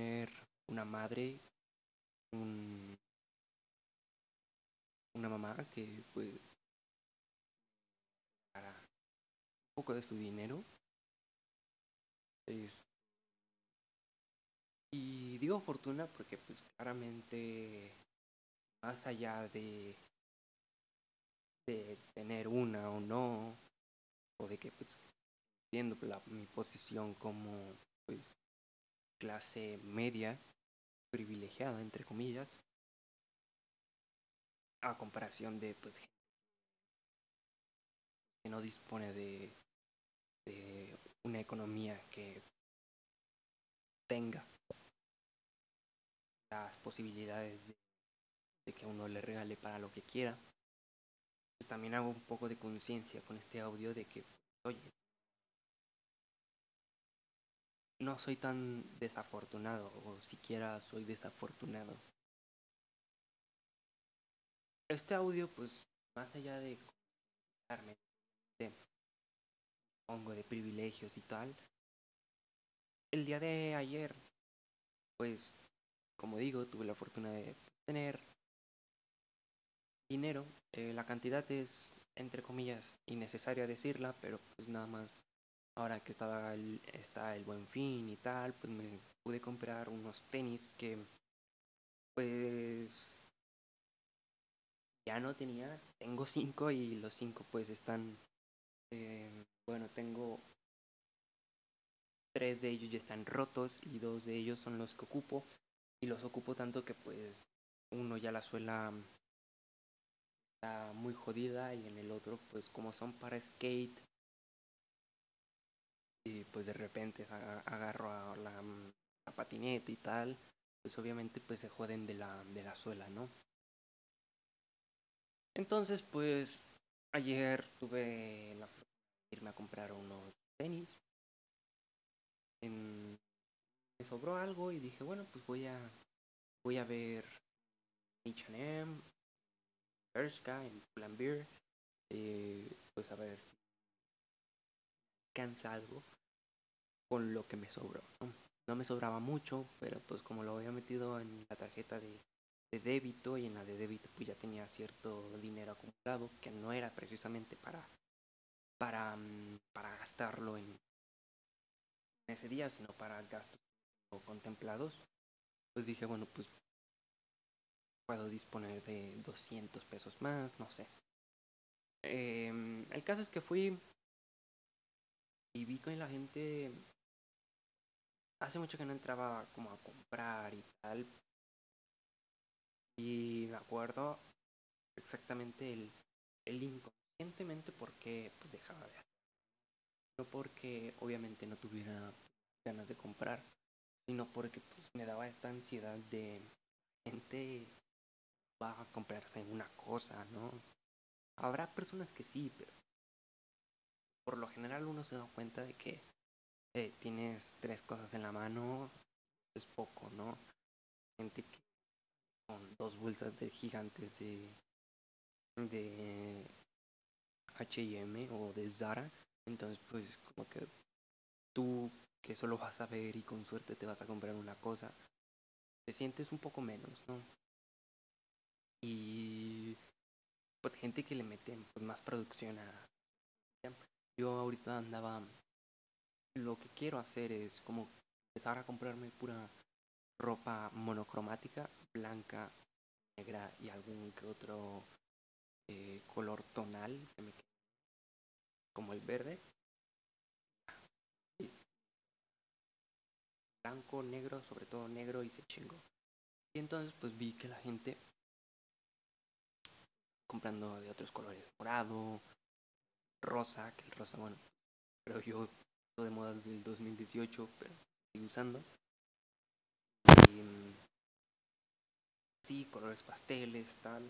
tener una madre, un, una mamá que pues para un poco de su dinero. Es- y digo fortuna porque pues claramente más allá de de tener una o no o de que pues viendo la, mi posición como clase media privilegiada entre comillas a comparación de pues gente que no dispone de, de una economía que tenga las posibilidades de, que uno le regale para lo que quiera pues, también hago un poco de conciencia con este audio de que oye no soy tan desafortunado o siquiera soy desafortunado. Este audio pues más allá de darme de pongo de privilegios y tal el día de ayer pues como digo tuve la fortuna de tener dinero eh, la cantidad es entre comillas innecesaria decirla pero pues nada más ahora que estaba el, está el buen fin y tal pues me pude comprar unos tenis que pues ya no tenía. Tengo cinco y los cinco pues están eh, bueno tengo tres de ellos ya están rotos y dos de ellos son los que ocupo. Y los ocupo tanto que pues uno ya la suela está muy jodida y en el otro pues como son para skate y pues de repente aga- agarro a la, la patineta y tal pues obviamente pues se joden de la de la suela no entonces pues ayer tuve la de irme a comprar unos tenis. En- me sobró algo y dije bueno pues voy a voy a ver H&M Bershka en Pull&Bear eh, pues a ver si algo con lo que me sobró ¿no? no me sobraba mucho pero pues como lo había metido en la tarjeta de, de débito y en la de débito pues ya tenía cierto dinero acumulado que no era precisamente para para mm, para gastarlo en ese día sino para gastos contemplados pues dije bueno pues puedo disponer de 200 pesos más, no sé. Em, el caso es que fui y vi que la gente hace mucho que no entraba como a comprar y tal. Y me acuerdo exactamente el, el inconscientemente por qué pues, dejaba de hacer. No porque obviamente no tuviera ganas de comprar, sino porque pues, me daba esta ansiedad de gente va a comprarse una cosa, ¿no? Habrá personas que sí, pero por lo general uno se da cuenta de que eh, tienes tres cosas en la mano, es poco, ¿no? Gente que con dos bolsas de gigantes de de H&M o de Zara, entonces pues como que tú que solo vas a ver y con suerte te vas a comprar una cosa, te sientes un poco menos, ¿no? y pues gente que le mete pues, más producción a yo ahorita andaba lo que quiero hacer es como empezar a comprarme pura ropa monocromática blanca negra y algún que otro eh, color tonal que me como el verde. Blanco negro sobre todo negro y se chingo y entonces pues vi que la gente comprando de otros colores, morado, rosa, que el rosa, bueno, pero yo estoy de moda desde el 2018, pero estoy usando. Y, mm, sí, colores pasteles, tal,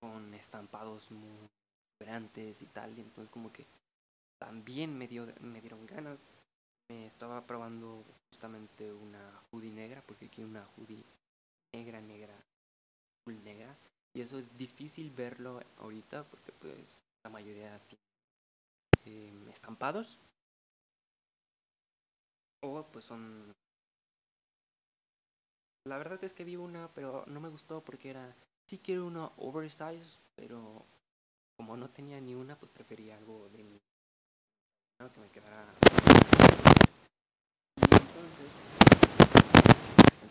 con estampados muy vibrantes y tal, y entonces como que también me, dio, me dieron ganas. Me estaba probando justamente una hoodie negra, porque quiero una hoodie negra, negra, full negra. Y eso es difícil verlo ahorita porque pues la mayoría em, estampados. O pues son la verdad es que vi una pero no me gustó porque era sí quiero una oversize pero como no tenía ni una pues prefería algo de mi que me quedara y entonces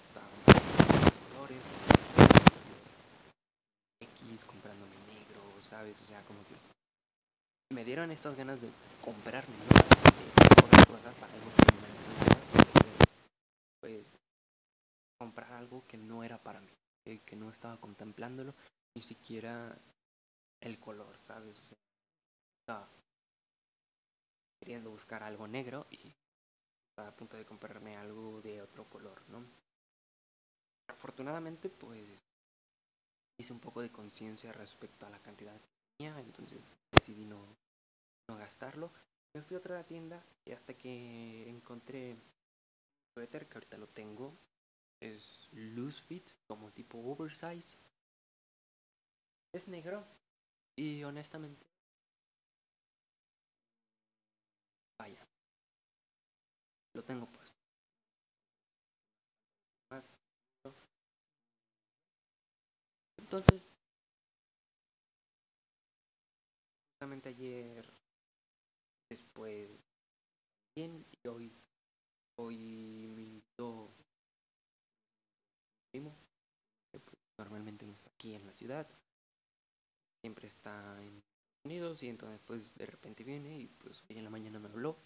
estaban los colores X comprándome negro sabes o sea como que me dieron estas ganas de comprarme cosas para algo que me pues comprar algo que no era para mí que no estaba contemplándolo ni siquiera el color sabes o sea estaba queriendo buscar algo negro y estaba a punto de comprarme algo de otro color no afortunadamente pues hice un poco de conciencia respecto a la cantidad que tenía entonces decidí no no gastarlo. Me fui a otra tienda y hasta que encontré suéter que ahorita lo tengo. Es loose fit, como tipo oversize. Es negro y honestamente... Vaya. Lo tengo puesto. Más. Entonces... Justamente ayer después bien y hoy hoy me invitó primo que pues, normalmente no está aquí en la ciudad. Siempre está en Estados Unidos y entonces pues de repente viene y pues hoy en la mañana me habló.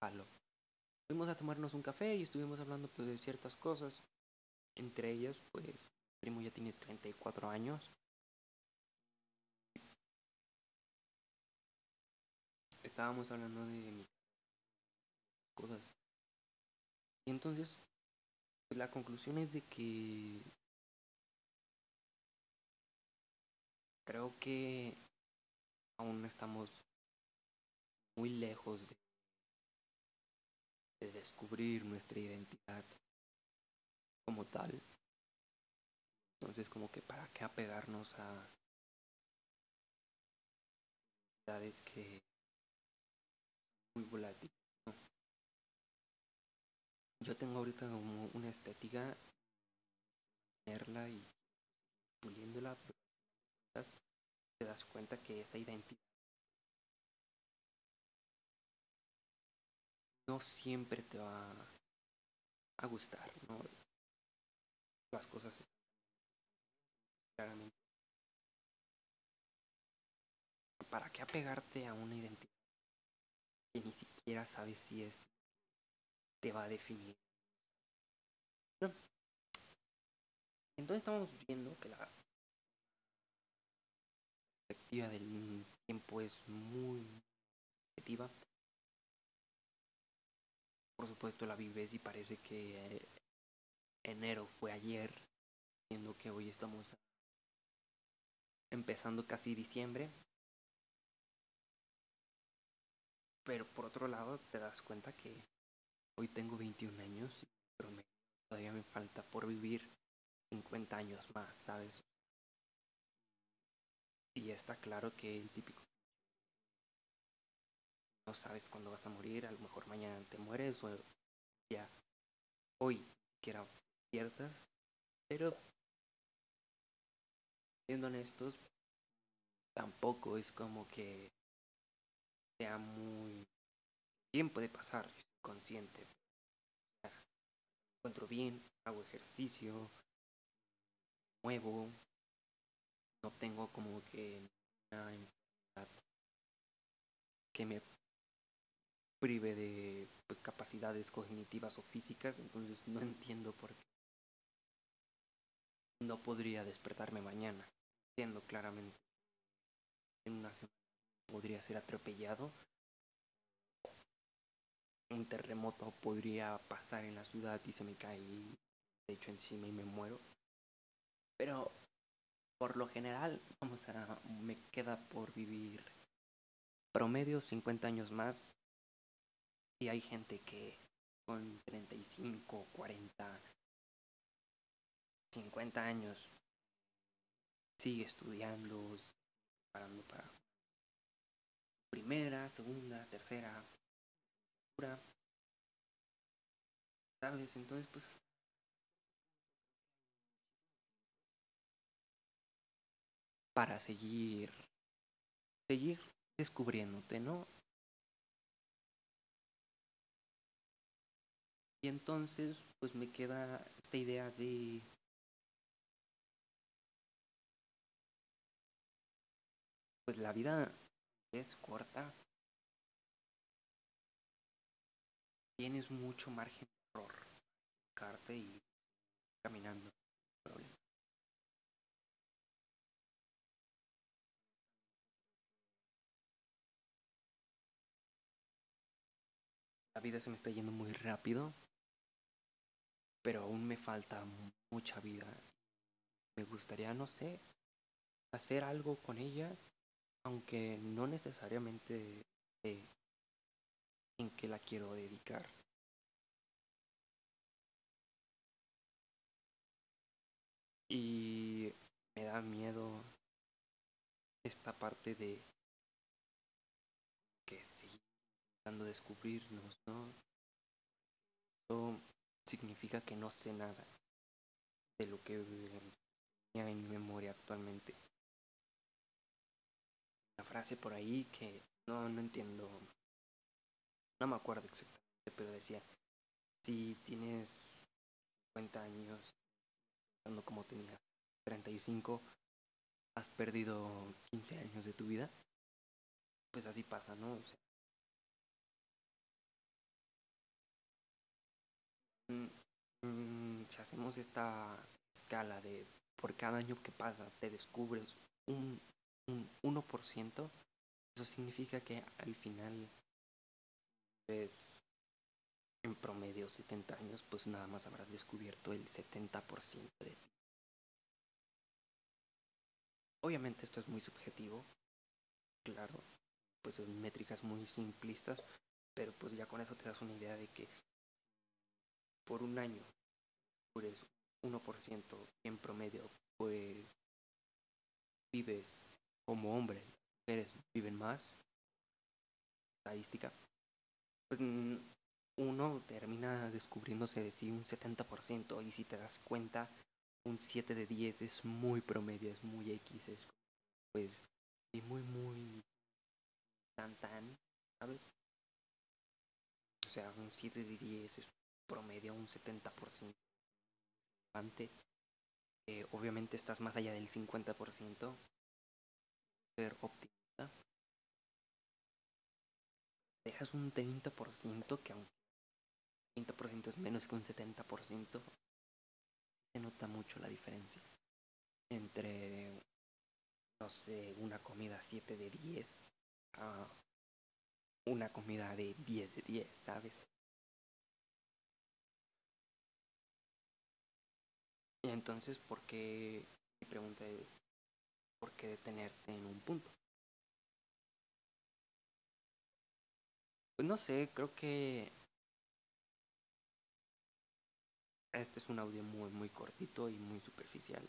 Halo. fuimos a tomarnos un café y estuvimos hablando pues de ciertas cosas. Entre ellas pues mi primo ya tiene 34 años estábamos hablando de cosas. Y entonces, la conclusión es de que creo que aún estamos muy lejos de, de descubrir nuestra identidad como tal. Entonces, como que para qué apegarnos a que muy volátil. Yo tengo ahorita como una estética, tenerla y puliéndola, te das cuenta que esa identidad no siempre te va a gustar, ¿no? Las cosas están claramente. ¿Para qué apegarte a una identidad? Que ni siquiera sabes si es te va a definir. Entonces estamos viendo que la perspectiva del tiempo es muy objetiva. Por supuesto la vives y parece que enero fue ayer, siendo que hoy estamos empezando casi diciembre. Pero por otro lado te das cuenta que hoy tengo 21 años, pero todavía me falta por vivir 50 años más, ¿sabes? Y está claro que el típico no sabes cuándo vas a morir, a lo mejor mañana te mueres o ya hoy quiera ciertas, pero siendo honestos, tampoco es como que bien puede pasar, consciente. encuentro bien, hago ejercicio, muevo, no tengo como que una enfermedad que me prive de pues, capacidades cognitivas o físicas, entonces no entiendo por qué no podría despertarme mañana. Entiendo claramente en una semana podría ser atropellado. Un terremoto podría pasar en la ciudad y se me cae de hecho encima y me muero. Pero por lo general, vamos a me queda por vivir promedio 50 años más. Y hay gente que con 35, 40, 50 años sigue estudiando, preparando para primera, segunda, tercera, ¿sabes? Entonces, pues para seguir, seguir descubriéndote, ¿no? Y entonces, pues me queda esta idea de pues la vida es corta. Tienes mucho margen de error. Carte y caminando. La vida se me está yendo muy rápido, pero aún me falta mucha vida. Me gustaría, no sé, hacer algo con ella aunque no necesariamente en qué la quiero dedicar. Y me da miedo esta parte de que seguir intentando descubrirnos, ¿no? Eso significa que no sé nada de lo que tenía en mi memoria actualmente frase por ahí que no, no entiendo, no me acuerdo exactamente, pero decía, si tienes 50 años, cuando como tenías 35, has perdido 15 años de tu vida, pues así pasa, ¿no? Mm, mm, si hacemos esta escala de por cada año que pasa te descubres un un 1%, eso significa que al final, pues, en promedio 70 años, pues nada más habrás descubierto el 70% de ti. Obviamente esto es muy subjetivo, claro, pues son métricas muy simplistas, pero pues ya con eso te das una idea de que por un año descubres 1% y en promedio pues vives como hombre, mujeres viven más, estadística, pues uno termina descubriéndose de sí un 70% y si te das cuenta, un 7 de 10 es muy promedio, es muy X, es pues y muy muy tan tan, ¿sabes? O sea, un 7 de 10 es promedio un 70% antes que obviamente estás más allá del 50%, ser optimista, dejas un 30% que aunque 30% es menos que un 70%, se nota mucho la diferencia entre, no sé, una comida 7 de 10 a una comida de 10 de 10, ¿sabes? Y entonces, ¿por qué? Mi pregunta es, por qué detenerte en un punto. Pues no sé, creo que este es un audio muy muy cortito y muy superficial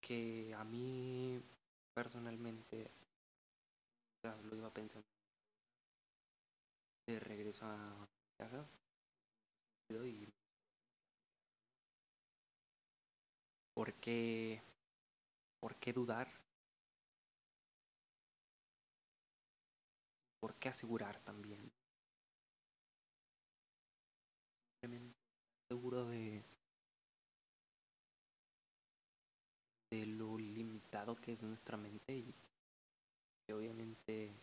que a mí personalmente lo iba pensando de regreso a casa y ¿Por qué dudar? ¿Por qué asegurar también? Seguro de, de lo limitado que es nuestra mente y que obviamente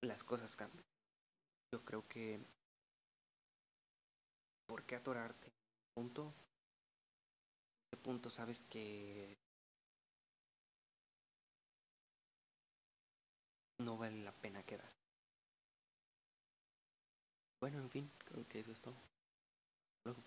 las cosas cambian. Yo creo que ¿por qué atorarte? Punto. Ese punto sabes que no vale la pena quedar. Bueno, en fin, creo que eso es todo. Luego.